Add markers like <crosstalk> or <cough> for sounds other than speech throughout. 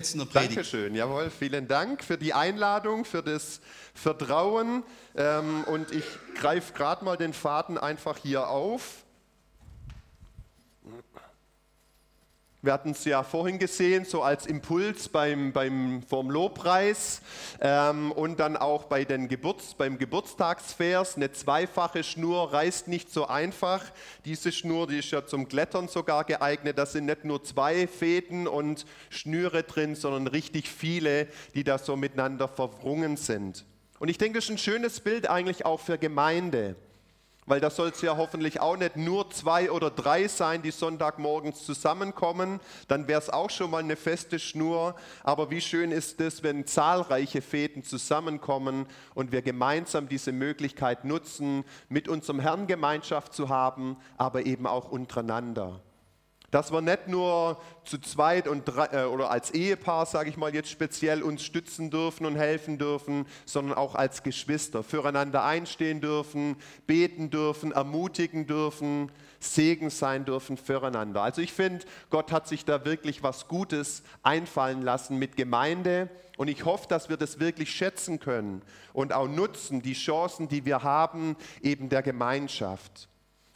Predigt. Dankeschön, jawohl, vielen Dank für die Einladung, für das Vertrauen. Ähm, und ich greife gerade mal den Faden einfach hier auf. Wir hatten es ja vorhin gesehen, so als Impuls beim, beim, vom Lobpreis ähm, und dann auch bei den Geburts, beim Geburtstagsvers. Eine zweifache Schnur reißt nicht so einfach. Diese Schnur, die ist ja zum Klettern sogar geeignet. Da sind nicht nur zwei Fäden und Schnüre drin, sondern richtig viele, die da so miteinander verwrungen sind. Und ich denke, das ist ein schönes Bild eigentlich auch für Gemeinde weil da soll es ja hoffentlich auch nicht nur zwei oder drei sein, die Sonntagmorgens zusammenkommen. Dann wäre es auch schon mal eine feste Schnur. Aber wie schön ist es, wenn zahlreiche Fäden zusammenkommen und wir gemeinsam diese Möglichkeit nutzen, mit unserem Herrn Gemeinschaft zu haben, aber eben auch untereinander. Dass wir nicht nur zu zweit und drei, äh, oder als Ehepaar, sage ich mal jetzt speziell, uns stützen dürfen und helfen dürfen, sondern auch als Geschwister füreinander einstehen dürfen, beten dürfen, ermutigen dürfen, Segen sein dürfen füreinander. Also ich finde, Gott hat sich da wirklich was Gutes einfallen lassen mit Gemeinde und ich hoffe, dass wir das wirklich schätzen können und auch nutzen, die Chancen, die wir haben, eben der Gemeinschaft.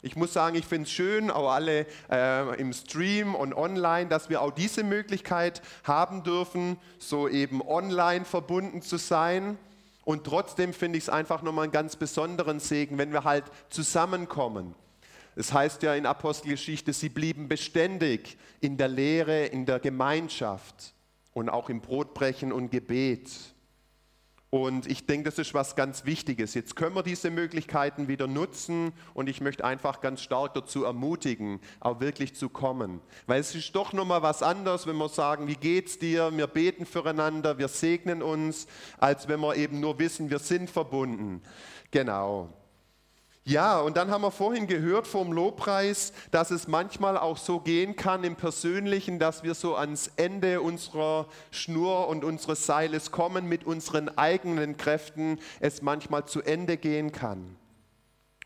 Ich muss sagen, ich finde es schön, auch alle äh, im Stream und online, dass wir auch diese Möglichkeit haben dürfen, so eben online verbunden zu sein. Und trotzdem finde ich es einfach nochmal einen ganz besonderen Segen, wenn wir halt zusammenkommen. Es heißt ja in Apostelgeschichte, sie blieben beständig in der Lehre, in der Gemeinschaft und auch im Brotbrechen und Gebet. Und ich denke, das ist was ganz Wichtiges. Jetzt können wir diese Möglichkeiten wieder nutzen und ich möchte einfach ganz stark dazu ermutigen, auch wirklich zu kommen. Weil es ist doch nochmal was anderes, wenn wir sagen, wie geht's dir? Wir beten füreinander, wir segnen uns, als wenn wir eben nur wissen, wir sind verbunden. Genau. Ja, und dann haben wir vorhin gehört vom Lobpreis, dass es manchmal auch so gehen kann im Persönlichen, dass wir so ans Ende unserer Schnur und unseres Seiles kommen mit unseren eigenen Kräften, es manchmal zu Ende gehen kann.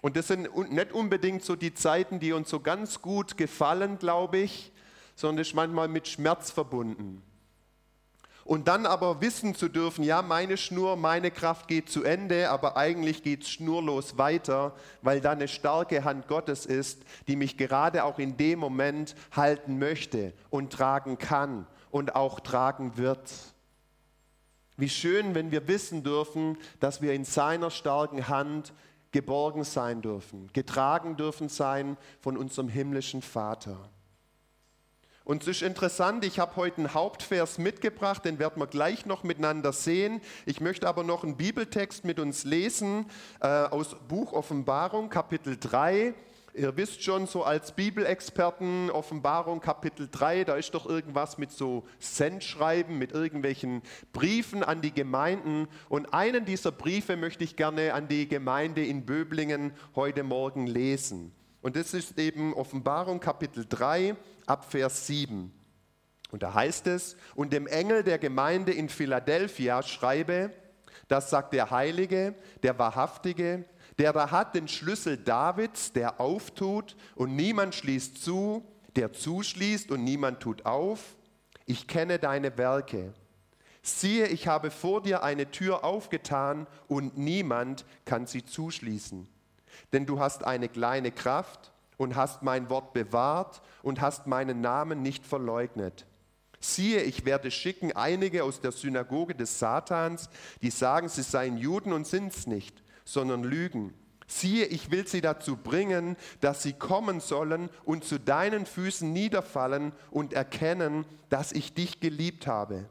Und das sind nicht unbedingt so die Zeiten, die uns so ganz gut gefallen, glaube ich, sondern ist manchmal mit Schmerz verbunden. Und dann aber wissen zu dürfen, ja, meine Schnur, meine Kraft geht zu Ende, aber eigentlich geht es schnurlos weiter, weil da eine starke Hand Gottes ist, die mich gerade auch in dem Moment halten möchte und tragen kann und auch tragen wird. Wie schön, wenn wir wissen dürfen, dass wir in seiner starken Hand geborgen sein dürfen, getragen dürfen sein von unserem himmlischen Vater. Und es ist interessant, ich habe heute einen Hauptvers mitgebracht, den werden wir gleich noch miteinander sehen. Ich möchte aber noch einen Bibeltext mit uns lesen äh, aus Buch Offenbarung, Kapitel 3. Ihr wisst schon, so als Bibelexperten, Offenbarung Kapitel 3, da ist doch irgendwas mit so Sendschreiben, mit irgendwelchen Briefen an die Gemeinden. Und einen dieser Briefe möchte ich gerne an die Gemeinde in Böblingen heute Morgen lesen. Und das ist eben Offenbarung Kapitel 3 ab Vers 7. Und da heißt es, und dem Engel der Gemeinde in Philadelphia schreibe, das sagt der Heilige, der Wahrhaftige, der da hat den Schlüssel Davids, der auftut und niemand schließt zu, der zuschließt und niemand tut auf. Ich kenne deine Werke. Siehe, ich habe vor dir eine Tür aufgetan und niemand kann sie zuschließen denn du hast eine kleine Kraft und hast mein Wort bewahrt und hast meinen Namen nicht verleugnet. Siehe, ich werde schicken einige aus der Synagoge des Satans, die sagen, sie seien Juden und sind's nicht, sondern lügen. Siehe, ich will sie dazu bringen, dass sie kommen sollen und zu deinen Füßen niederfallen und erkennen, dass ich dich geliebt habe.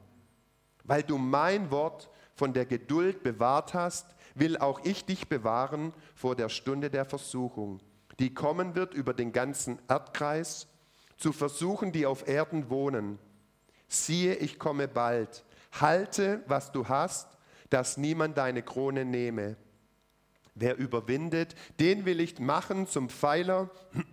Weil du mein Wort von der Geduld bewahrt hast, will auch ich dich bewahren vor der Stunde der Versuchung, die kommen wird über den ganzen Erdkreis, zu versuchen, die auf Erden wohnen. Siehe, ich komme bald. Halte, was du hast, dass niemand deine Krone nehme. Wer überwindet, den will ich machen zum Pfeiler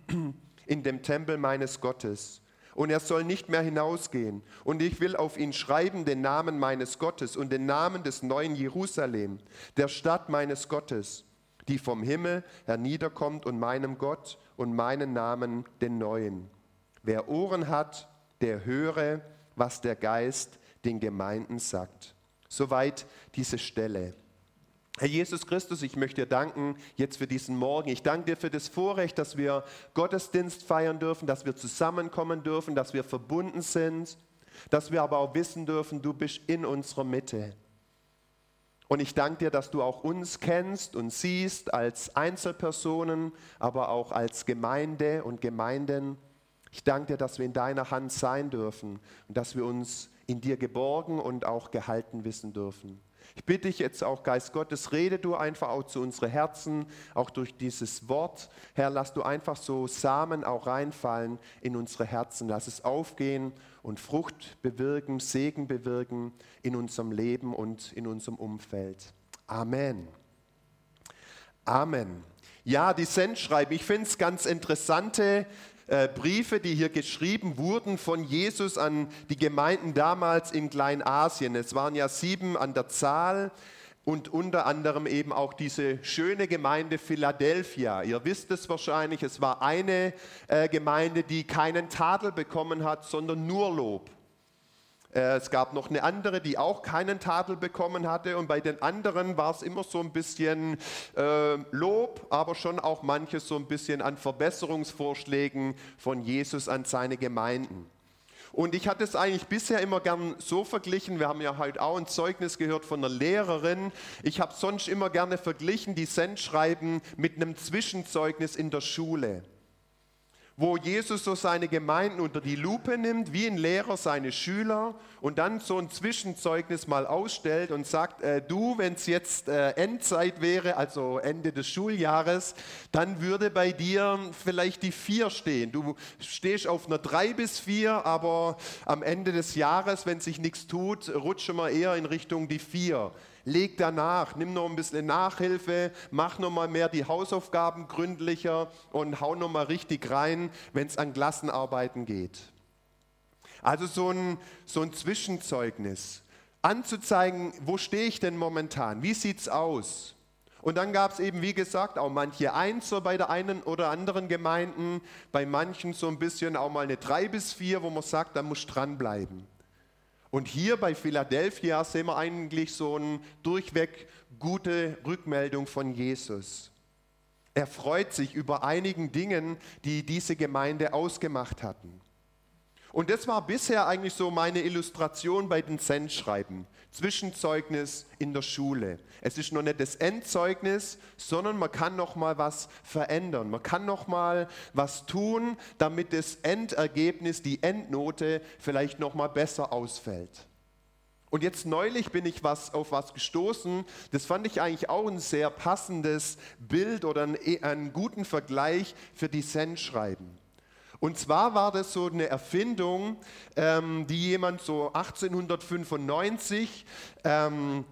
<clears throat> in dem Tempel meines Gottes und er soll nicht mehr hinausgehen. Und ich will auf ihn schreiben den Namen meines Gottes und den Namen des neuen Jerusalem, der Stadt meines Gottes, die vom Himmel herniederkommt und meinem Gott und meinen Namen den neuen. Wer Ohren hat, der höre, was der Geist den Gemeinden sagt. Soweit diese Stelle. Herr Jesus Christus, ich möchte dir danken jetzt für diesen Morgen. Ich danke dir für das Vorrecht, dass wir Gottesdienst feiern dürfen, dass wir zusammenkommen dürfen, dass wir verbunden sind, dass wir aber auch wissen dürfen, du bist in unserer Mitte. Und ich danke dir, dass du auch uns kennst und siehst als Einzelpersonen, aber auch als Gemeinde und Gemeinden. Ich danke dir, dass wir in deiner Hand sein dürfen und dass wir uns in dir geborgen und auch gehalten wissen dürfen. Ich bitte dich jetzt auch, Geist Gottes, rede du einfach auch zu unseren Herzen, auch durch dieses Wort. Herr, lass du einfach so Samen auch reinfallen in unsere Herzen. Lass es aufgehen und Frucht bewirken, Segen bewirken in unserem Leben und in unserem Umfeld. Amen. Amen. Ja, die Sendschreiben, ich finde es ganz interessante äh, Briefe, die hier geschrieben wurden von Jesus an die Gemeinden damals in Kleinasien. Es waren ja sieben an der Zahl und unter anderem eben auch diese schöne Gemeinde Philadelphia. Ihr wisst es wahrscheinlich, es war eine äh, Gemeinde, die keinen Tadel bekommen hat, sondern nur Lob. Äh, es gab noch eine andere, die auch keinen Tadel bekommen hatte. Und bei den anderen war es immer so ein bisschen äh, Lob, aber schon auch manches so ein bisschen an Verbesserungsvorschlägen von Jesus an seine Gemeinden. Und ich hatte es eigentlich bisher immer gern so verglichen. Wir haben ja heute auch ein Zeugnis gehört von einer Lehrerin. Ich habe sonst immer gerne verglichen die Sendschreiben mit einem Zwischenzeugnis in der Schule wo Jesus so seine Gemeinden unter die Lupe nimmt, wie ein Lehrer seine Schüler und dann so ein Zwischenzeugnis mal ausstellt und sagt, äh, du, wenn es jetzt äh, Endzeit wäre, also Ende des Schuljahres, dann würde bei dir vielleicht die vier stehen. Du stehst auf einer drei bis vier, aber am Ende des Jahres, wenn sich nichts tut, rutschen wir eher in Richtung die vier leg danach, nimm noch ein bisschen Nachhilfe, mach noch mal mehr die Hausaufgaben gründlicher und hau noch mal richtig rein, wenn es an Klassenarbeiten geht. Also so ein, so ein Zwischenzeugnis, anzuzeigen, wo stehe ich denn momentan, wie sieht es aus? Und dann gab es eben, wie gesagt, auch manche Einser bei der einen oder anderen Gemeinden, bei manchen so ein bisschen auch mal eine drei bis vier, wo man sagt, da muss dranbleiben. Und hier bei Philadelphia sehen wir eigentlich so eine durchweg gute Rückmeldung von Jesus. Er freut sich über einigen Dingen, die diese Gemeinde ausgemacht hatten. Und das war bisher eigentlich so meine Illustration bei den Sendschreiben. Zwischenzeugnis in der Schule. Es ist noch nicht das Endzeugnis, sondern man kann noch mal was verändern. Man kann noch mal was tun, damit das Endergebnis, die Endnote vielleicht noch mal besser ausfällt. Und jetzt neulich bin ich was, auf was gestoßen, das fand ich eigentlich auch ein sehr passendes Bild oder einen, einen guten Vergleich für die Sendschreiben. Und zwar war das so eine Erfindung, ähm, die jemand so 1895 ähm,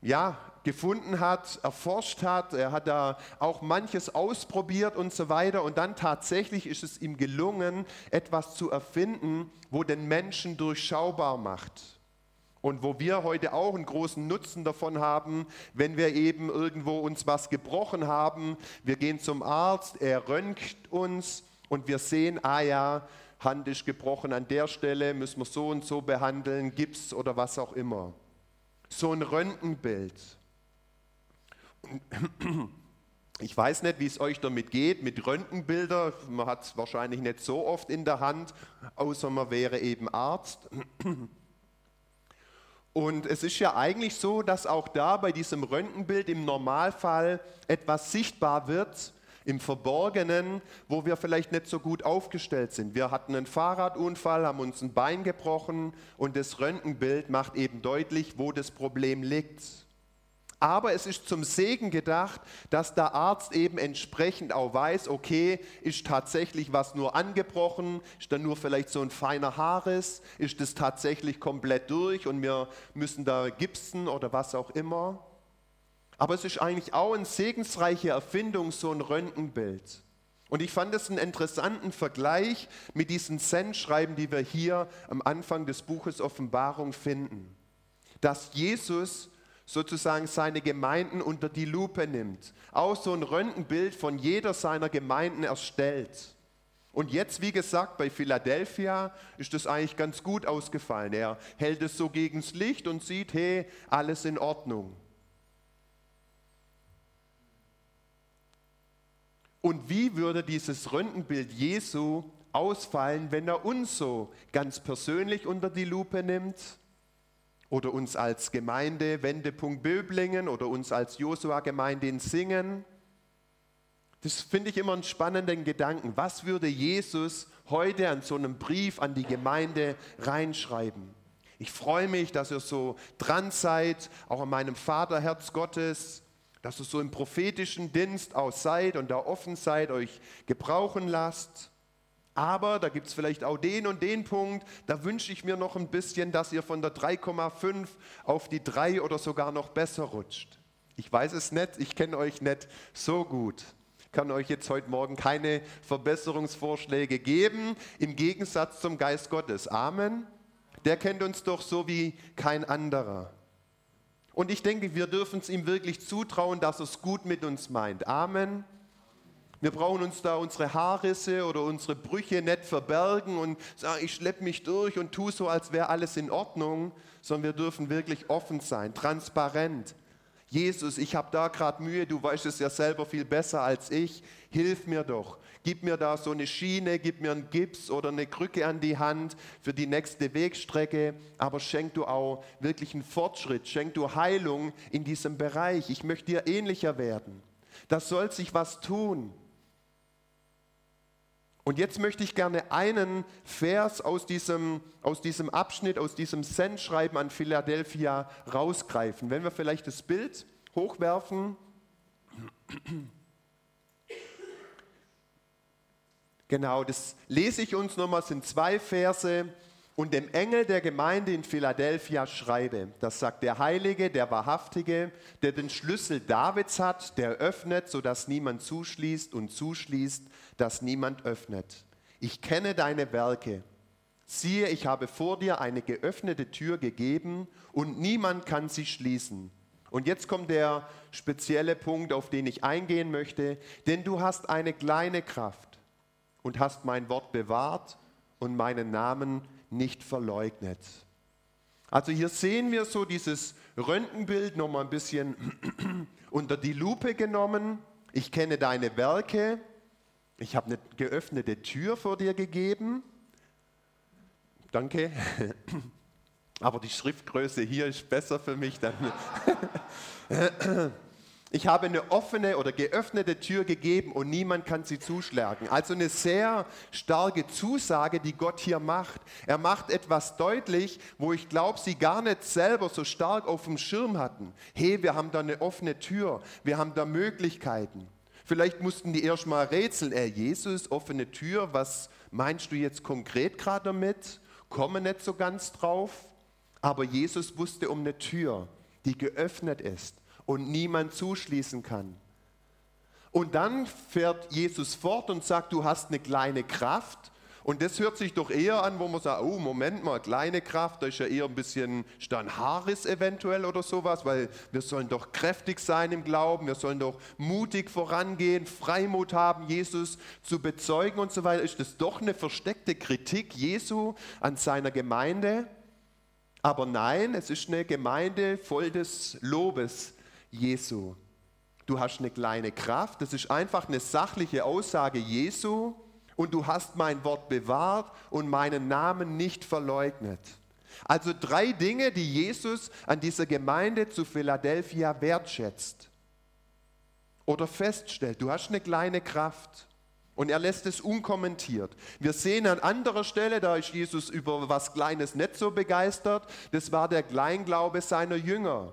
ja, gefunden hat, erforscht hat. Er hat da auch manches ausprobiert und so weiter. Und dann tatsächlich ist es ihm gelungen, etwas zu erfinden, wo den Menschen durchschaubar macht. Und wo wir heute auch einen großen Nutzen davon haben, wenn wir eben irgendwo uns was gebrochen haben. Wir gehen zum Arzt, er röntgt uns und wir sehen, ah ja, Hand ist gebrochen an der Stelle, müssen wir so und so behandeln, Gips oder was auch immer. So ein Röntgenbild. Ich weiß nicht, wie es euch damit geht mit Röntgenbildern. Man hat es wahrscheinlich nicht so oft in der Hand, außer man wäre eben Arzt. Und es ist ja eigentlich so, dass auch da bei diesem Röntgenbild im Normalfall etwas sichtbar wird, im Verborgenen, wo wir vielleicht nicht so gut aufgestellt sind. Wir hatten einen Fahrradunfall, haben uns ein Bein gebrochen und das Röntgenbild macht eben deutlich, wo das Problem liegt. Aber es ist zum Segen gedacht, dass der Arzt eben entsprechend auch weiß, okay, ist tatsächlich was nur angebrochen, ist da nur vielleicht so ein feiner Haares, ist das tatsächlich komplett durch und wir müssen da gipsen oder was auch immer. Aber es ist eigentlich auch eine segensreiche Erfindung, so ein Röntgenbild. Und ich fand es einen interessanten Vergleich mit diesen Sendschreiben, die wir hier am Anfang des Buches Offenbarung finden. Dass Jesus sozusagen seine Gemeinden unter die Lupe nimmt, auch so ein Röntgenbild von jeder seiner Gemeinden erstellt Und jetzt, wie gesagt, bei Philadelphia ist das eigentlich ganz gut ausgefallen. Er hält es so gegens Licht und sieht, hey, alles in Ordnung. Und wie würde dieses Röntgenbild Jesu ausfallen, wenn er uns so ganz persönlich unter die Lupe nimmt? Oder uns als Gemeinde Wendepunkt Böblingen oder uns als Josua-Gemeinde in Singen? Das finde ich immer einen spannenden Gedanken. Was würde Jesus heute an so einem Brief an die Gemeinde reinschreiben? Ich freue mich, dass ihr so dran seid, auch an meinem Vaterherz Gottes, dass ihr so im prophetischen Dienst auch seid und da offen seid, euch gebrauchen lasst. Aber da gibt es vielleicht auch den und den Punkt, da wünsche ich mir noch ein bisschen, dass ihr von der 3,5 auf die 3 oder sogar noch besser rutscht. Ich weiß es nicht, ich kenne euch nicht so gut kann euch jetzt heute Morgen keine Verbesserungsvorschläge geben, im Gegensatz zum Geist Gottes. Amen. Der kennt uns doch so wie kein anderer. Und ich denke, wir dürfen es ihm wirklich zutrauen, dass er es gut mit uns meint. Amen. Wir brauchen uns da unsere Haarrisse oder unsere Brüche nicht verbergen und sagen, ich schleppe mich durch und tue so, als wäre alles in Ordnung, sondern wir dürfen wirklich offen sein, transparent. Jesus, ich habe da gerade Mühe, du weißt es ja selber viel besser als ich, hilf mir doch. Gib mir da so eine Schiene, gib mir einen Gips oder eine Krücke an die Hand für die nächste Wegstrecke, aber schenk du auch wirklich einen Fortschritt, schenk du Heilung in diesem Bereich. Ich möchte dir ähnlicher werden. Da soll sich was tun. Und jetzt möchte ich gerne einen Vers aus diesem, aus diesem Abschnitt, aus diesem Sendschreiben an Philadelphia rausgreifen. Wenn wir vielleicht das Bild hochwerfen. Genau, das lese ich uns nochmal, sind zwei Verse. Und dem Engel der Gemeinde in Philadelphia schreibe, das sagt der Heilige, der Wahrhaftige, der den Schlüssel Davids hat, der öffnet, sodass niemand zuschließt und zuschließt, dass niemand öffnet. Ich kenne deine Werke. Siehe, ich habe vor dir eine geöffnete Tür gegeben und niemand kann sie schließen. Und jetzt kommt der spezielle Punkt, auf den ich eingehen möchte, denn du hast eine kleine Kraft und hast mein Wort bewahrt und meinen Namen nicht verleugnet. Also hier sehen wir so dieses Röntgenbild nochmal ein bisschen <clears throat> unter die Lupe genommen. Ich kenne deine Werke. Ich habe eine geöffnete Tür vor dir gegeben. Danke. <clears throat> Aber die Schriftgröße hier ist besser für mich. Dann <clears throat> ich habe eine offene oder geöffnete Tür gegeben und niemand kann sie zuschlagen. Also eine sehr starke Zusage, die Gott hier macht. Er macht etwas deutlich, wo ich glaube, sie gar nicht selber so stark auf dem Schirm hatten. Hey, wir haben da eine offene Tür, wir haben da Möglichkeiten. Vielleicht mussten die erst mal rätseln, äh, Jesus, offene Tür, was meinst du jetzt konkret gerade damit? Komme nicht so ganz drauf. Aber Jesus wusste um eine Tür, die geöffnet ist und niemand zuschließen kann. Und dann fährt Jesus fort und sagt, du hast eine kleine Kraft. Und das hört sich doch eher an, wo man sagt, oh, Moment mal, kleine Kraft, da ist ja eher ein bisschen Stanharis eventuell oder sowas, weil wir sollen doch kräftig sein im Glauben, wir sollen doch mutig vorangehen, Freimut haben, Jesus zu bezeugen und so weiter. Ist das doch eine versteckte Kritik Jesu an seiner Gemeinde? Aber nein, es ist eine Gemeinde voll des Lobes Jesu. Du hast eine kleine Kraft, das ist einfach eine sachliche Aussage Jesu und du hast mein Wort bewahrt und meinen Namen nicht verleugnet. Also drei Dinge, die Jesus an dieser Gemeinde zu Philadelphia wertschätzt oder feststellt. Du hast eine kleine Kraft und er lässt es unkommentiert. Wir sehen an anderer Stelle, da ist Jesus über was Kleines nicht so begeistert, das war der Kleinglaube seiner Jünger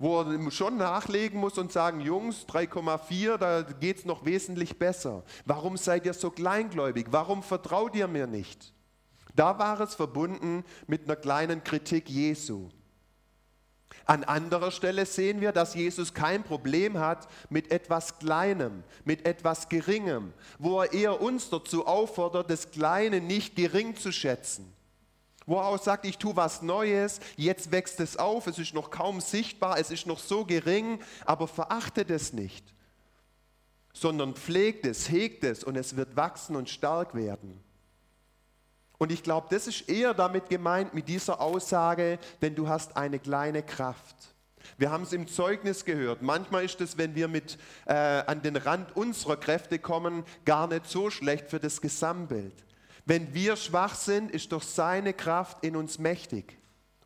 wo er schon nachlegen muss und sagen, Jungs, 3,4, da geht es noch wesentlich besser. Warum seid ihr so kleingläubig? Warum vertraut ihr mir nicht? Da war es verbunden mit einer kleinen Kritik Jesu. An anderer Stelle sehen wir, dass Jesus kein Problem hat mit etwas Kleinem, mit etwas Geringem, wo er eher uns dazu auffordert, das Kleine nicht gering zu schätzen wo auch sagt, ich tue was Neues, jetzt wächst es auf, es ist noch kaum sichtbar, es ist noch so gering, aber verachtet es nicht. sondern pflegt es, hegt es und es wird wachsen und stark werden. Und ich glaube, das ist eher damit gemeint mit dieser Aussage, denn du hast eine kleine Kraft. Wir haben es im Zeugnis gehört. Manchmal ist es, wenn wir mit äh, an den Rand unserer Kräfte kommen, gar nicht so schlecht für das Gesamtbild. Wenn wir schwach sind, ist doch seine Kraft in uns mächtig.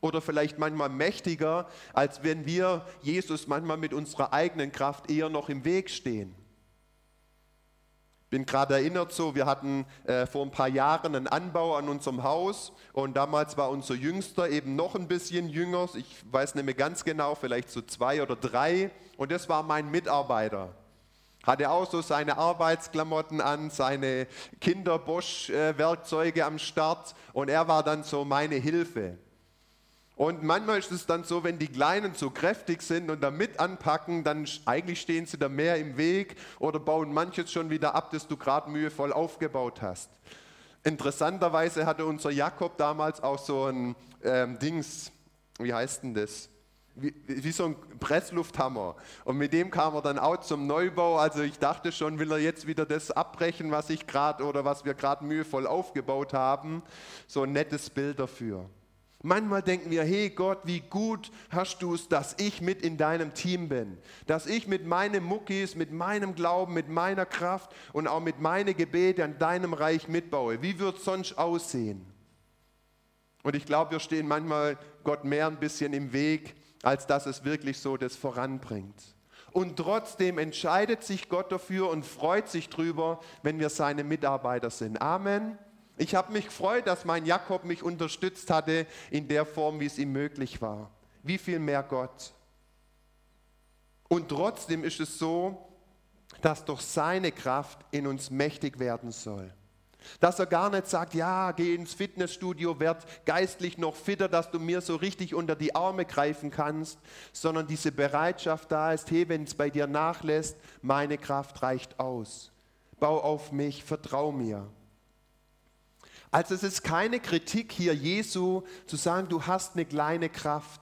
Oder vielleicht manchmal mächtiger, als wenn wir Jesus manchmal mit unserer eigenen Kraft eher noch im Weg stehen bin gerade erinnert so, wir hatten äh, vor ein paar Jahren einen Anbau an unserem Haus und damals war unser Jüngster eben noch ein bisschen jünger, ich weiß nicht mehr ganz genau, vielleicht so zwei oder drei und das war mein Mitarbeiter. Hatte auch so seine Arbeitsklamotten an, seine Kinder-Bosch-Werkzeuge am Start und er war dann so meine Hilfe. Und manchmal ist es dann so, wenn die Kleinen zu kräftig sind und da mit anpacken, dann eigentlich stehen sie da mehr im Weg oder bauen manches schon wieder ab, das du gerade mühevoll aufgebaut hast. Interessanterweise hatte unser Jakob damals auch so ein ähm, Dings, wie heißt denn das? Wie, wie, so ein Presslufthammer. Und mit dem kam er dann auch zum Neubau. Also ich dachte schon, will er jetzt wieder das abbrechen, was ich gerade oder was wir gerade mühevoll aufgebaut haben. So ein nettes Bild dafür. Manchmal denken wir, hey Gott, wie gut hast du es, dass ich mit in deinem Team bin, dass ich mit meinen Muckis, mit meinem Glauben, mit meiner Kraft und auch mit meinen Gebeten an deinem Reich mitbaue. Wie wird es sonst aussehen? Und ich glaube, wir stehen manchmal Gott mehr ein bisschen im Weg, als dass es wirklich so das voranbringt. Und trotzdem entscheidet sich Gott dafür und freut sich drüber, wenn wir seine Mitarbeiter sind. Amen. Ich habe mich gefreut, dass mein Jakob mich unterstützt hatte in der Form, wie es ihm möglich war. Wie viel mehr Gott. Und trotzdem ist es so, dass durch seine Kraft in uns mächtig werden soll. Dass er gar nicht sagt, ja, geh ins Fitnessstudio, werd geistlich noch fitter, dass du mir so richtig unter die Arme greifen kannst, sondern diese Bereitschaft da ist, hey, wenn es bei dir nachlässt, meine Kraft reicht aus. Bau auf mich, vertrau mir. Also es ist keine Kritik hier Jesu zu sagen, du hast eine kleine Kraft.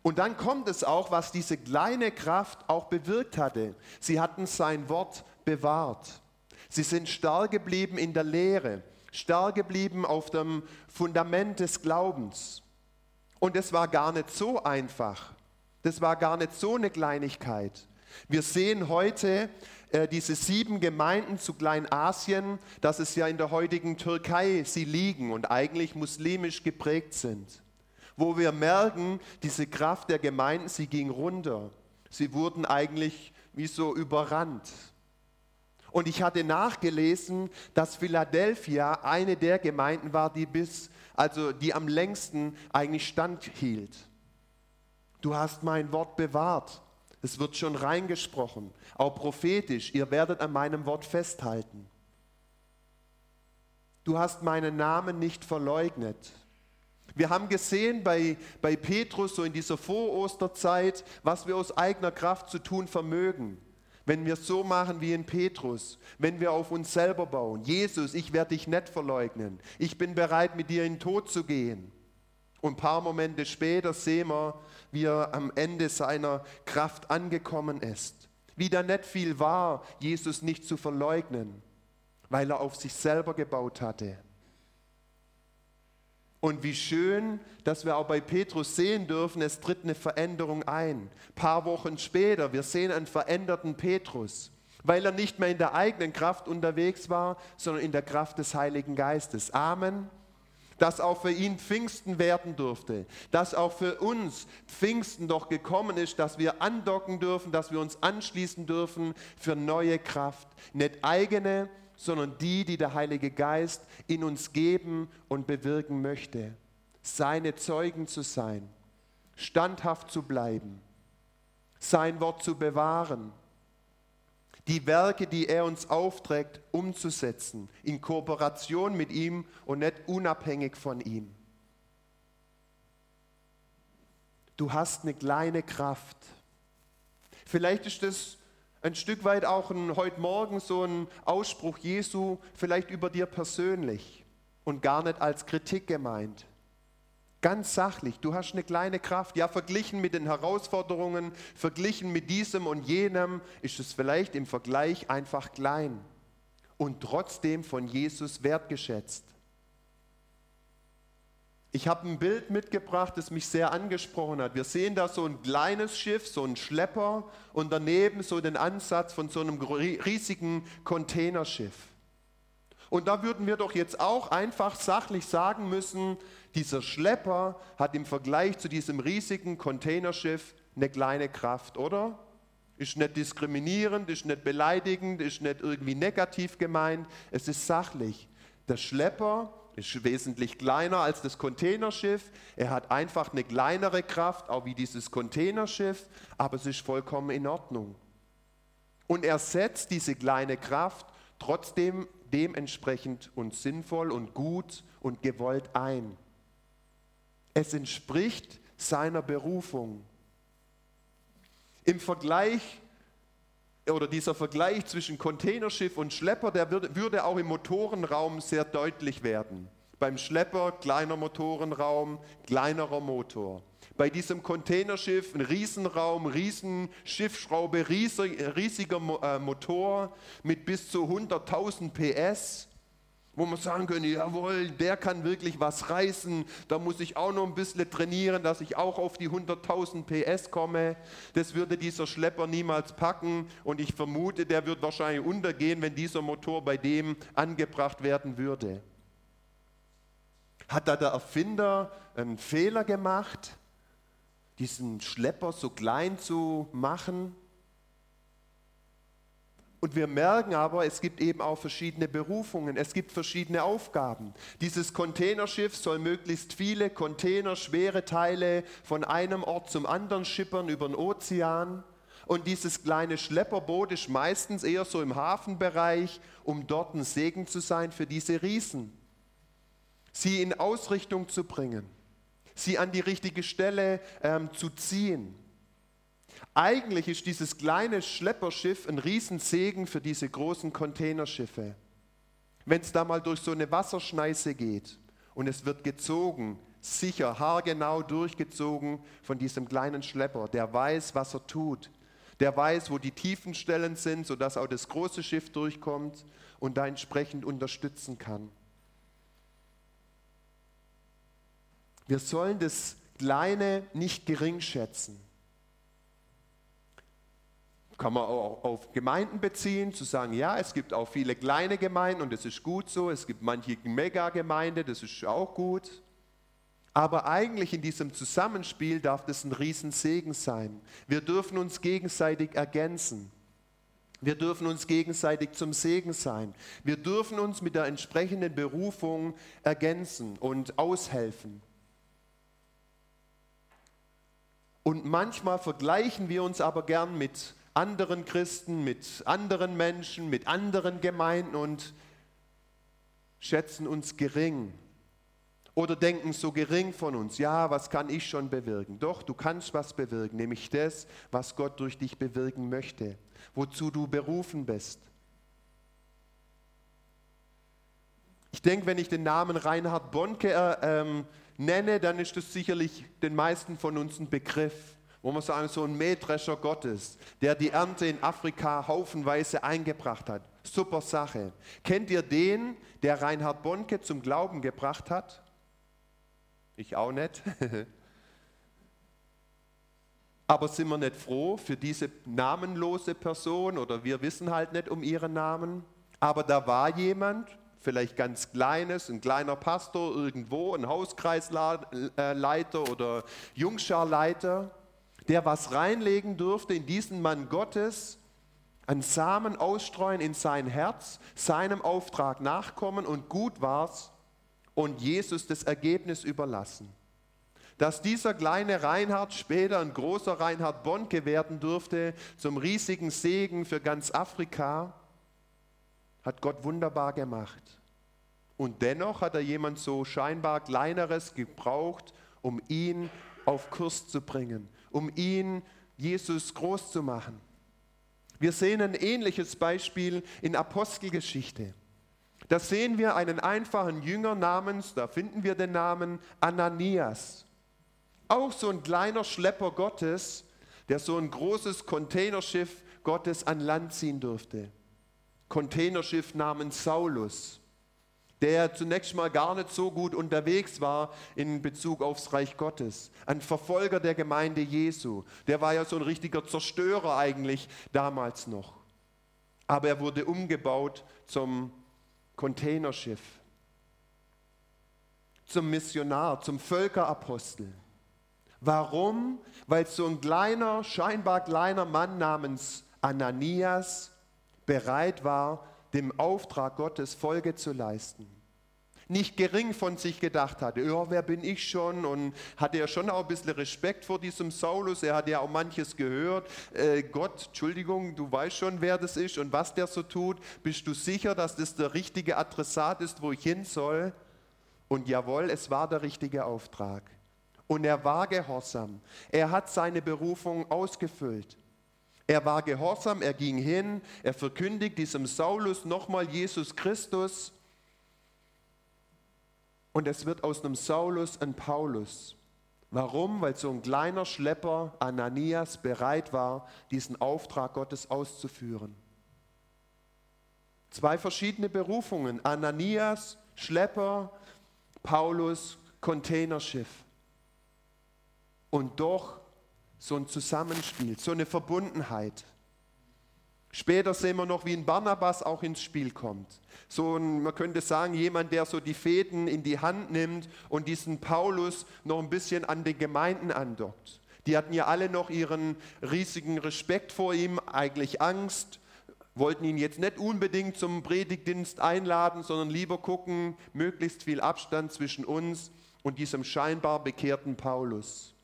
Und dann kommt es auch, was diese kleine Kraft auch bewirkt hatte. Sie hatten sein Wort bewahrt. Sie sind stark geblieben in der Lehre, stark geblieben auf dem Fundament des Glaubens. Und es war gar nicht so einfach. Das war gar nicht so eine Kleinigkeit. Wir sehen heute, äh, diese sieben Gemeinden zu Kleinasien, dass es ja in der heutigen Türkei sie liegen und eigentlich muslimisch geprägt sind. Wo wir merken, diese Kraft der Gemeinden, sie ging runter. Sie wurden eigentlich wie so überrannt. Und ich hatte nachgelesen, dass Philadelphia eine der Gemeinden war, die bis, also die am längsten eigentlich standhielt. Du hast mein Wort bewahrt. Es wird schon reingesprochen, auch prophetisch. Ihr werdet an meinem Wort festhalten. Du hast meinen Namen nicht verleugnet. Wir haben gesehen bei, bei Petrus, so in dieser Vorosterzeit, was wir aus eigener Kraft zu tun vermögen. Wenn wir so machen wie in Petrus, wenn wir auf uns selber bauen. Jesus, ich werde dich nicht verleugnen. Ich bin bereit, mit dir in den Tod zu gehen. Und ein paar Momente später sehen wir, wie er am Ende seiner Kraft angekommen ist. Wie da nicht viel war, Jesus nicht zu verleugnen, weil er auf sich selber gebaut hatte. Und wie schön, dass wir auch bei Petrus sehen dürfen, es tritt eine Veränderung ein. Ein paar Wochen später, wir sehen einen veränderten Petrus, weil er nicht mehr in der eigenen Kraft unterwegs war, sondern in der Kraft des Heiligen Geistes. Amen dass auch für ihn Pfingsten werden durfte, dass auch für uns Pfingsten doch gekommen ist, dass wir andocken dürfen, dass wir uns anschließen dürfen für neue Kraft. Nicht eigene, sondern die, die der Heilige Geist in uns geben und bewirken möchte. Seine Zeugen zu sein, standhaft zu bleiben, sein Wort zu bewahren die Werke, die er uns aufträgt, umzusetzen, in Kooperation mit ihm und nicht unabhängig von ihm. Du hast eine kleine Kraft. Vielleicht ist das ein Stück weit auch ein, heute Morgen so ein Ausspruch Jesu, vielleicht über dir persönlich und gar nicht als Kritik gemeint. Ganz sachlich, du hast eine kleine Kraft. Ja, verglichen mit den Herausforderungen, verglichen mit diesem und jenem, ist es vielleicht im Vergleich einfach klein und trotzdem von Jesus wertgeschätzt. Ich habe ein Bild mitgebracht, das mich sehr angesprochen hat. Wir sehen da so ein kleines Schiff, so ein Schlepper und daneben so den Ansatz von so einem riesigen Containerschiff. Und da würden wir doch jetzt auch einfach sachlich sagen müssen, dieser Schlepper hat im Vergleich zu diesem riesigen Containerschiff eine kleine Kraft, oder? Ist nicht diskriminierend, ist nicht beleidigend, ist nicht irgendwie negativ gemeint, es ist sachlich. Der Schlepper ist wesentlich kleiner als das Containerschiff, er hat einfach eine kleinere Kraft, auch wie dieses Containerschiff, aber es ist vollkommen in Ordnung. Und er setzt diese kleine Kraft trotzdem dementsprechend und sinnvoll und gut und gewollt ein. Es entspricht seiner Berufung. Im Vergleich oder dieser Vergleich zwischen Containerschiff und Schlepper, der würde, auch im Motorenraum sehr deutlich werden. Beim Schlepper kleiner Motorenraum, kleinerer Motor. Bei diesem Containerschiff ein Riesenraum, Riesenschiffschraube, riesiger äh, Motor mit bis zu 100.000 PS wo man sagen könnte, jawohl, der kann wirklich was reißen, da muss ich auch noch ein bisschen trainieren, dass ich auch auf die 100.000 PS komme. Das würde dieser Schlepper niemals packen und ich vermute, der wird wahrscheinlich untergehen, wenn dieser Motor bei dem angebracht werden würde. Hat da der Erfinder einen Fehler gemacht, diesen Schlepper so klein zu machen? Und wir merken aber, es gibt eben auch verschiedene Berufungen, es gibt verschiedene Aufgaben. Dieses Containerschiff soll möglichst viele Container, schwere Teile von einem Ort zum anderen schippern über den Ozean. Und dieses kleine Schlepperboot ist meistens eher so im Hafenbereich, um dort ein Segen zu sein für diese Riesen. Sie in Ausrichtung zu bringen, sie an die richtige Stelle ähm, zu ziehen. Eigentlich ist dieses kleine Schlepperschiff ein Riesensegen für diese großen Containerschiffe. Wenn es da mal durch so eine Wasserschneise geht und es wird gezogen, sicher, haargenau durchgezogen von diesem kleinen Schlepper, der weiß, was er tut. Der weiß, wo die tiefen Stellen sind, sodass auch das große Schiff durchkommt und da entsprechend unterstützen kann. Wir sollen das Kleine nicht gering schätzen kann man auch auf Gemeinden beziehen, zu sagen, ja, es gibt auch viele kleine Gemeinden und das ist gut so, es gibt manche Megagemeinde, das ist auch gut. Aber eigentlich in diesem Zusammenspiel darf das ein Riesensegen sein. Wir dürfen uns gegenseitig ergänzen. Wir dürfen uns gegenseitig zum Segen sein. Wir dürfen uns mit der entsprechenden Berufung ergänzen und aushelfen. Und manchmal vergleichen wir uns aber gern mit anderen Christen, mit anderen Menschen, mit anderen Gemeinden und schätzen uns gering oder denken so gering von uns. Ja, was kann ich schon bewirken? Doch, du kannst was bewirken, nämlich das, was Gott durch dich bewirken möchte, wozu du berufen bist. Ich denke, wenn ich den Namen Reinhard Bonke äh, ähm, nenne, dann ist das sicherlich den meisten von uns ein Begriff wo man sagen, so ein Mähdrescher Gottes, der die Ernte in Afrika haufenweise eingebracht hat. Super Sache. Kennt ihr den, der Reinhard Bonke zum Glauben gebracht hat? Ich auch nicht. <laughs> Aber sind wir nicht froh für diese namenlose Person oder wir wissen halt nicht um ihren Namen? Aber da war jemand, vielleicht ganz kleines, ein kleiner Pastor irgendwo, ein Hauskreisleiter oder Jungscharleiter, der was reinlegen durfte in diesen Mann Gottes, einen Samen ausstreuen in sein Herz, seinem Auftrag nachkommen und gut war's und Jesus das Ergebnis überlassen. Dass dieser kleine Reinhard später ein großer Reinhard Bonke werden durfte, zum riesigen Segen für ganz Afrika, hat Gott wunderbar gemacht. Und dennoch hat er jemand so scheinbar kleineres gebraucht, um ihn auf Kurs zu bringen, um ihn, Jesus, groß zu machen. Wir sehen ein ähnliches Beispiel in Apostelgeschichte. Da sehen wir einen einfachen Jünger namens, da finden wir den Namen Ananias. Auch so ein kleiner Schlepper Gottes, der so ein großes Containerschiff Gottes an Land ziehen durfte. Containerschiff namens Saulus, der zunächst mal gar nicht so gut unterwegs war in Bezug aufs Reich Gottes. Ein Verfolger der Gemeinde Jesu. Der war ja so ein richtiger Zerstörer eigentlich damals noch. Aber er wurde umgebaut zum Containerschiff, zum Missionar, zum Völkerapostel. Warum? Weil so ein kleiner, scheinbar kleiner Mann namens Ananias bereit war, dem Auftrag Gottes Folge zu leisten. Nicht gering von sich gedacht hatte, ja, wer bin ich schon? Und hatte ja schon auch ein bisschen Respekt vor diesem Saulus. Er hat ja auch manches gehört. Äh, Gott, Entschuldigung, du weißt schon, wer das ist und was der so tut. Bist du sicher, dass das der richtige Adressat ist, wo ich hin soll? Und jawohl, es war der richtige Auftrag. Und er war gehorsam. Er hat seine Berufung ausgefüllt. Er war gehorsam, er ging hin, er verkündigt diesem Saulus nochmal Jesus Christus. Und es wird aus einem Saulus ein Paulus. Warum? Weil so ein kleiner Schlepper Ananias bereit war, diesen Auftrag Gottes auszuführen. Zwei verschiedene Berufungen. Ananias, Schlepper, Paulus, Containerschiff. Und doch so ein Zusammenspiel, so eine Verbundenheit. Später sehen wir noch, wie ein Barnabas auch ins Spiel kommt. So ein, man könnte sagen, jemand, der so die Fäden in die Hand nimmt und diesen Paulus noch ein bisschen an den Gemeinden andockt. Die hatten ja alle noch ihren riesigen Respekt vor ihm, eigentlich Angst, wollten ihn jetzt nicht unbedingt zum Predigtdienst einladen, sondern lieber gucken, möglichst viel Abstand zwischen uns und diesem scheinbar bekehrten Paulus.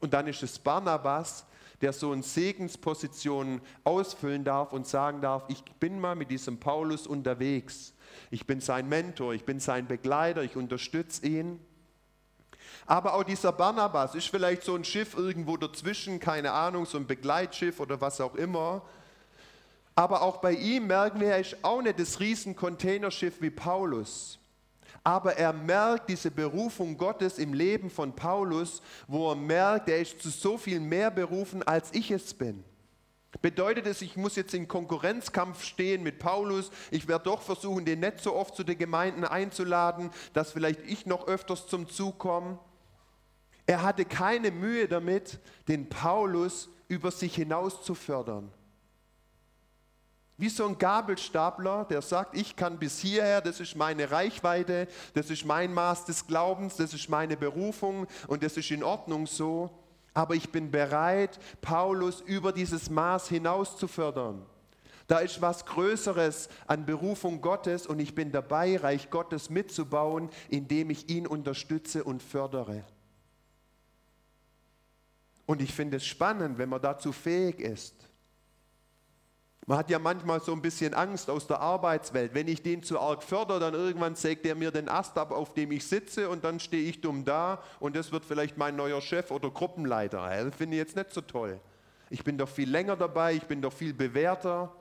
Und dann ist es Barnabas, der so eine Segensposition ausfüllen darf und sagen darf, ich bin mal mit diesem Paulus unterwegs. Ich bin sein Mentor, ich bin sein Begleiter, ich unterstütze ihn. Aber auch dieser Barnabas ist vielleicht so ein Schiff irgendwo dazwischen, keine Ahnung, so ein Begleitschiff oder was auch immer. Aber auch bei ihm merken wir, er ist auch nicht das riesen Containerschiff wie Paulus aber er merkt diese Berufung Gottes im Leben von Paulus, wo er merkt, er ist zu so viel mehr berufen, als ich es bin. Bedeutet es, ich muss jetzt in Konkurrenzkampf stehen mit Paulus, ich werde doch versuchen, den nicht so oft zu den Gemeinden einzuladen, dass vielleicht ich noch öfters zum Zug komme. Er hatte keine Mühe damit, den Paulus über sich hinaus zu fördern. Wie so ein Gabelstapler, der sagt, ich kann bis hierher, das ist meine Reichweite, das ist mein Maß des Glaubens, das ist meine Berufung und das ist in Ordnung so. Aber ich bin bereit, Paulus über dieses Maß hinaus zu fördern. Da ist was Größeres an Berufung Gottes und ich bin dabei, Reich Gottes mitzubauen, indem ich ihn unterstütze und fördere. Und ich finde es spannend, wenn man dazu fähig ist. Man hat ja manchmal so ein bisschen Angst aus der Arbeitswelt. Wenn ich den zu arg fördere, dann irgendwann sägt er mir den Ast ab, auf dem ich sitze und dann stehe ich dumm da und das wird vielleicht mein neuer Chef oder Gruppenleiter. Das finde ich jetzt nicht so toll. Ich bin doch viel länger dabei, ich bin doch viel bewährter.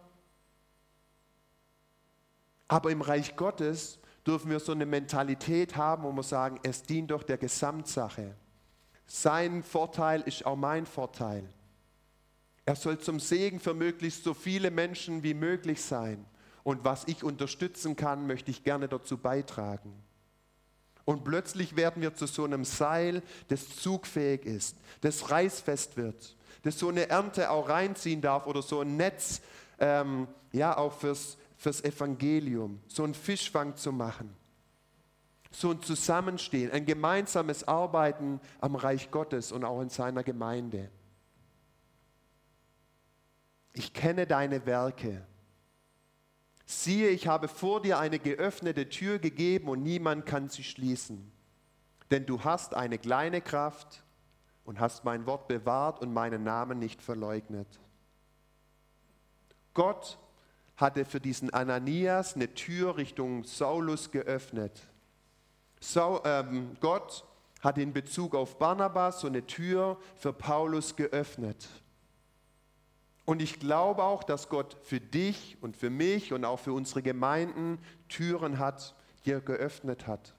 Aber im Reich Gottes dürfen wir so eine Mentalität haben, wo wir sagen, es dient doch der Gesamtsache. Sein Vorteil ist auch mein Vorteil. Er soll zum Segen für möglichst so viele Menschen wie möglich sein. Und was ich unterstützen kann, möchte ich gerne dazu beitragen. Und plötzlich werden wir zu so einem Seil, das zugfähig ist, das reißfest wird, das so eine Ernte auch reinziehen darf oder so ein Netz, ähm, ja, auch fürs, fürs Evangelium, so einen Fischfang zu machen. So ein Zusammenstehen, ein gemeinsames Arbeiten am Reich Gottes und auch in seiner Gemeinde ich kenne deine Werke. Siehe, ich habe vor dir eine geöffnete Tür gegeben und niemand kann sie schließen. Denn du hast eine kleine Kraft und hast mein Wort bewahrt und meinen Namen nicht verleugnet. Gott hatte für diesen Ananias eine Tür Richtung Saulus geöffnet. So, ähm, Gott hat in Bezug auf Barnabas so eine Tür für Paulus geöffnet. Und ich glaube auch, dass Gott für dich und für mich und auch für unsere Gemeinden Türen hat, die er geöffnet hat.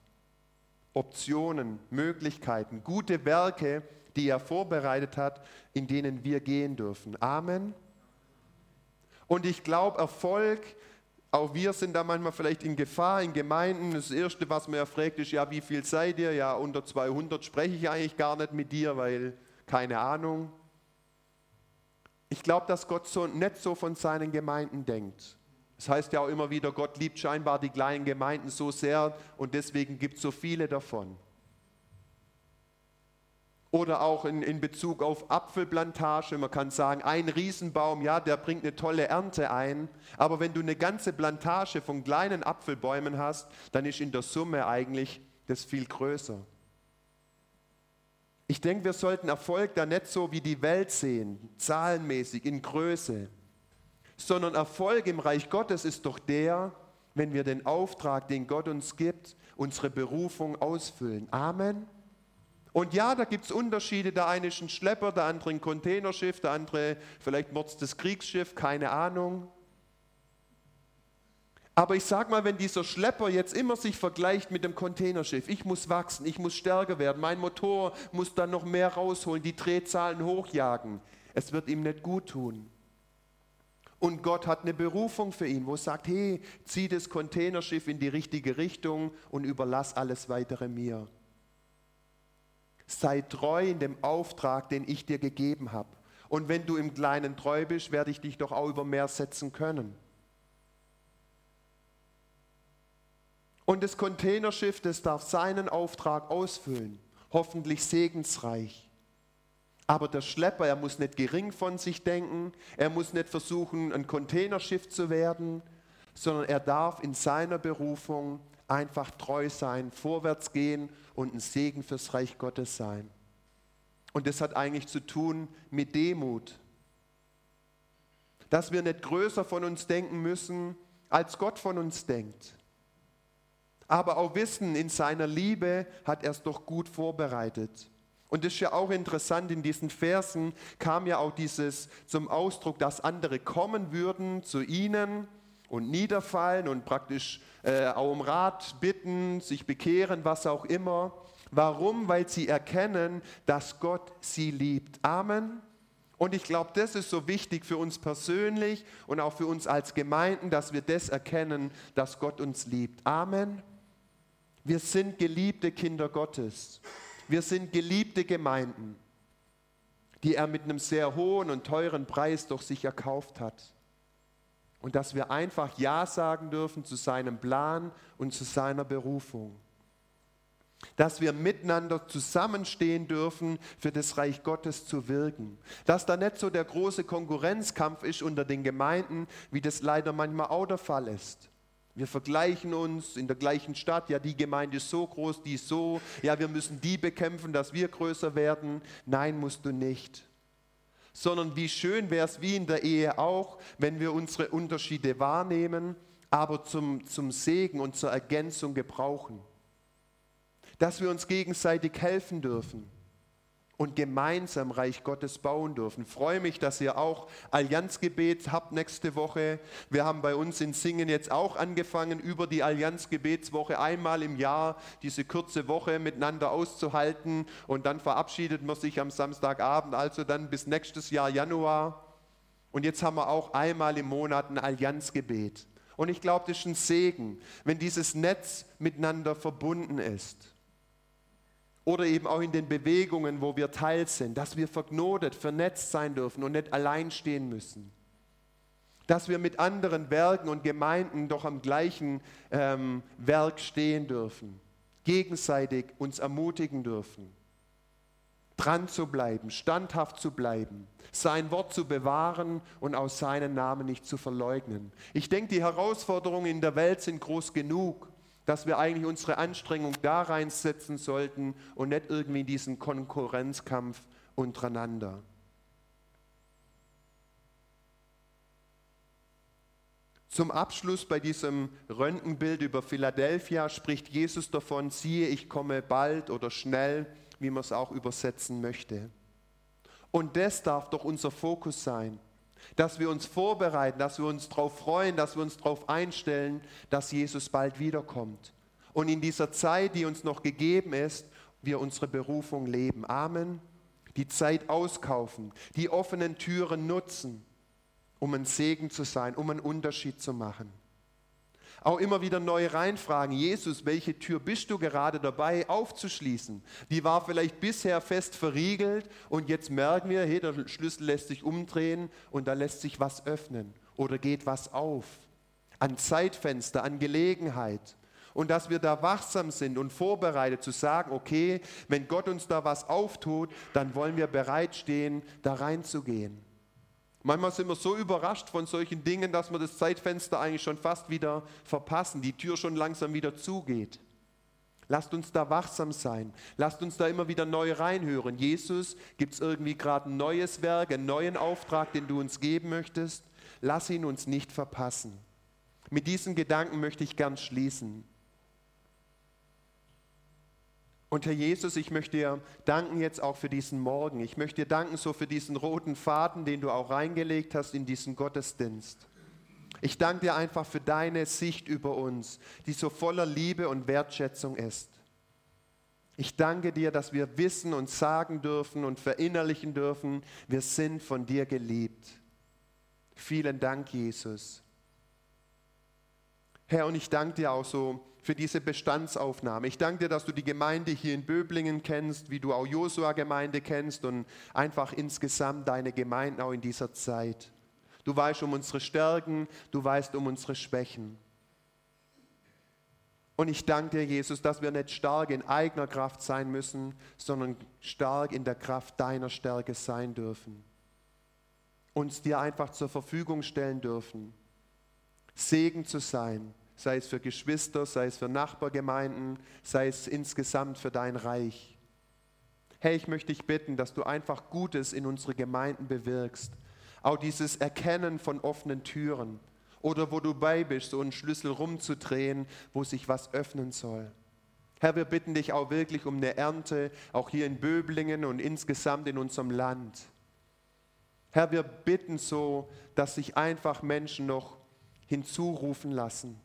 Optionen, Möglichkeiten, gute Werke, die er vorbereitet hat, in denen wir gehen dürfen. Amen. Und ich glaube, Erfolg, auch wir sind da manchmal vielleicht in Gefahr in Gemeinden. Das Erste, was man ja fragt, ist, ja, wie viel seid ihr? Ja, unter 200 spreche ich eigentlich gar nicht mit dir, weil keine Ahnung. Ich glaube, dass Gott so, nicht so von seinen Gemeinden denkt. Das heißt ja auch immer wieder, Gott liebt scheinbar die kleinen Gemeinden so sehr und deswegen gibt es so viele davon. Oder auch in, in Bezug auf Apfelplantage. Man kann sagen, ein Riesenbaum, ja, der bringt eine tolle Ernte ein. Aber wenn du eine ganze Plantage von kleinen Apfelbäumen hast, dann ist in der Summe eigentlich das viel größer. Ich denke, wir sollten Erfolg da nicht so wie die Welt sehen, zahlenmäßig, in Größe, sondern Erfolg im Reich Gottes ist doch der, wenn wir den Auftrag, den Gott uns gibt, unsere Berufung ausfüllen. Amen. Und ja, da gibt es Unterschiede. Der eine ist ein Schlepper, der andere ein Containerschiff, der andere vielleicht Mords das Kriegsschiff, keine Ahnung. Aber ich sage mal, wenn dieser Schlepper jetzt immer sich vergleicht mit dem Containerschiff, ich muss wachsen, ich muss stärker werden, mein Motor muss dann noch mehr rausholen, die Drehzahlen hochjagen, es wird ihm nicht gut tun. Und Gott hat eine Berufung für ihn, wo es sagt, hey, zieh das Containerschiff in die richtige Richtung und überlass alles weitere mir. Sei treu in dem Auftrag, den ich dir gegeben habe. Und wenn du im Kleinen treu bist, werde ich dich doch auch über mehr setzen können. Und das Containerschiff, das darf seinen Auftrag ausfüllen, hoffentlich segensreich. Aber der Schlepper, er muss nicht gering von sich denken, er muss nicht versuchen, ein Containerschiff zu werden, sondern er darf in seiner Berufung einfach treu sein, vorwärts gehen und ein Segen fürs Reich Gottes sein. Und das hat eigentlich zu tun mit Demut. Dass wir nicht größer von uns denken müssen, als Gott von uns denkt. Aber auch wissen, in seiner Liebe hat er es doch gut vorbereitet. Und das ist ja auch interessant, in diesen Versen kam ja auch dieses zum Ausdruck, dass andere kommen würden zu ihnen und niederfallen und praktisch äh, auch um Rat bitten, sich bekehren, was auch immer. Warum? Weil sie erkennen, dass Gott sie liebt. Amen. Und ich glaube, das ist so wichtig für uns persönlich und auch für uns als Gemeinden, dass wir das erkennen, dass Gott uns liebt. Amen. Wir sind geliebte Kinder Gottes. Wir sind geliebte Gemeinden, die er mit einem sehr hohen und teuren Preis durch sich erkauft hat und dass wir einfach Ja sagen dürfen zu seinem Plan und zu seiner Berufung. Dass wir miteinander zusammenstehen dürfen, für das Reich Gottes zu wirken. Dass da nicht so der große Konkurrenzkampf ist unter den Gemeinden, wie das leider manchmal auch der Fall ist. Wir vergleichen uns in der gleichen Stadt, ja, die Gemeinde ist so groß, die ist so, ja, wir müssen die bekämpfen, dass wir größer werden. Nein, musst du nicht sondern wie schön wäre es wie in der Ehe auch, wenn wir unsere Unterschiede wahrnehmen, aber zum, zum Segen und zur Ergänzung gebrauchen. Dass wir uns gegenseitig helfen dürfen und gemeinsam Reich Gottes bauen dürfen. Freue mich, dass ihr auch Allianzgebet habt nächste Woche. Wir haben bei uns in Singen jetzt auch angefangen, über die Allianzgebetswoche einmal im Jahr diese kurze Woche miteinander auszuhalten und dann verabschiedet man sich am Samstagabend, also dann bis nächstes Jahr Januar. Und jetzt haben wir auch einmal im Monat ein Allianzgebet. Und ich glaube, das ist ein Segen, wenn dieses Netz miteinander verbunden ist. Oder eben auch in den Bewegungen, wo wir Teil sind, dass wir verknotet, vernetzt sein dürfen und nicht allein stehen müssen. Dass wir mit anderen Werken und Gemeinden doch am gleichen ähm, Werk stehen dürfen, gegenseitig uns ermutigen dürfen, dran zu bleiben, standhaft zu bleiben, sein Wort zu bewahren und aus seinen Namen nicht zu verleugnen. Ich denke, die Herausforderungen in der Welt sind groß genug dass wir eigentlich unsere Anstrengung da reinsetzen sollten und nicht irgendwie in diesen Konkurrenzkampf untereinander. Zum Abschluss bei diesem Röntgenbild über Philadelphia spricht Jesus davon, siehe, ich komme bald oder schnell, wie man es auch übersetzen möchte. Und das darf doch unser Fokus sein, dass wir uns vorbereiten, dass wir uns darauf freuen, dass wir uns darauf einstellen, dass Jesus bald wiederkommt. Und in dieser Zeit, die uns noch gegeben ist, wir unsere Berufung leben. Amen. Die Zeit auskaufen, die offenen Türen nutzen, um ein Segen zu sein, um einen Unterschied zu machen auch immer wieder neu reinfragen, Jesus, welche Tür bist du gerade dabei aufzuschließen? Die war vielleicht bisher fest verriegelt und jetzt merken wir, hey, der Schlüssel lässt sich umdrehen und da lässt sich was öffnen oder geht was auf. An Zeitfenster, an Gelegenheit. Und dass wir da wachsam sind und vorbereitet zu sagen, okay, wenn Gott uns da was auftut, dann wollen wir bereitstehen, da reinzugehen. Manchmal sind wir so überrascht von solchen Dingen, dass wir das Zeitfenster eigentlich schon fast wieder verpassen, die Tür schon langsam wieder zugeht. Lasst uns da wachsam sein. Lasst uns da immer wieder neu reinhören. Jesus, gibt es irgendwie gerade ein neues Werk, einen neuen Auftrag, den du uns geben möchtest? Lass ihn uns nicht verpassen. Mit diesen Gedanken möchte ich gern schließen. Und Herr Jesus, ich möchte dir danken jetzt auch für diesen Morgen. Ich möchte dir danken so für diesen roten Faden, den du auch reingelegt hast in diesen Gottesdienst. Ich danke dir einfach für deine Sicht über uns, die so voller Liebe und Wertschätzung ist. Ich danke dir, dass wir wissen und sagen dürfen und verinnerlichen dürfen, wir sind von dir geliebt. Vielen Dank, Jesus. Herr, und ich danke dir auch so für diese Bestandsaufnahme. Ich danke dir, dass du die Gemeinde hier in Böblingen kennst, wie du auch Josua-Gemeinde kennst und einfach insgesamt deine Gemeinden auch in dieser Zeit. Du weißt um unsere Stärken, du weißt um unsere Schwächen. Und ich danke dir, Jesus, dass wir nicht stark in eigener Kraft sein müssen, sondern stark in der Kraft deiner Stärke sein dürfen. Uns dir einfach zur Verfügung stellen dürfen. Segen zu sein sei es für Geschwister, sei es für Nachbargemeinden, sei es insgesamt für dein Reich. Hey, ich möchte dich bitten, dass du einfach Gutes in unsere Gemeinden bewirkst. Auch dieses Erkennen von offenen Türen oder wo du bei bist, so einen Schlüssel rumzudrehen, wo sich was öffnen soll. Herr, wir bitten dich auch wirklich um eine Ernte, auch hier in Böblingen und insgesamt in unserem Land. Herr, wir bitten so, dass sich einfach Menschen noch hinzurufen lassen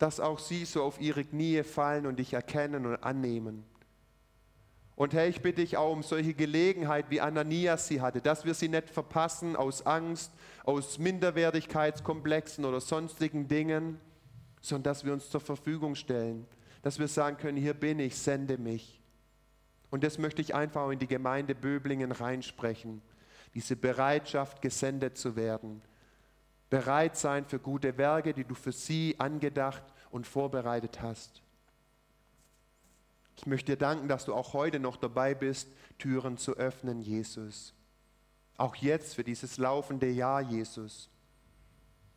dass auch sie so auf ihre Knie fallen und dich erkennen und annehmen. Und Herr, ich bitte dich auch um solche Gelegenheit, wie Ananias sie hatte, dass wir sie nicht verpassen aus Angst, aus Minderwertigkeitskomplexen oder sonstigen Dingen, sondern dass wir uns zur Verfügung stellen, dass wir sagen können, hier bin ich, sende mich. Und das möchte ich einfach in die Gemeinde Böblingen reinsprechen, diese Bereitschaft, gesendet zu werden, bereit sein für gute Werke, die du für sie angedacht und vorbereitet hast. Ich möchte dir danken, dass du auch heute noch dabei bist, Türen zu öffnen, Jesus. Auch jetzt für dieses laufende Jahr, Jesus.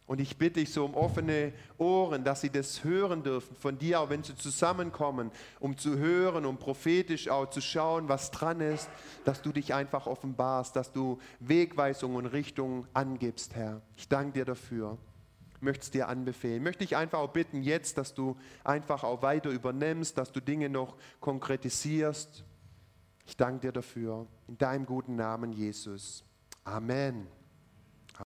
Und ich bitte dich so um offene Ohren, dass sie das hören dürfen von dir, auch wenn sie zusammenkommen, um zu hören, um prophetisch auch zu schauen, was dran ist, dass du dich einfach offenbarst, dass du Wegweisung und Richtung angibst, Herr. Ich danke dir dafür. Möchte es dir anbefehlen. Möchte ich einfach auch bitten jetzt, dass du einfach auch weiter übernimmst, dass du Dinge noch konkretisierst. Ich danke dir dafür. In deinem guten Namen, Jesus. Amen.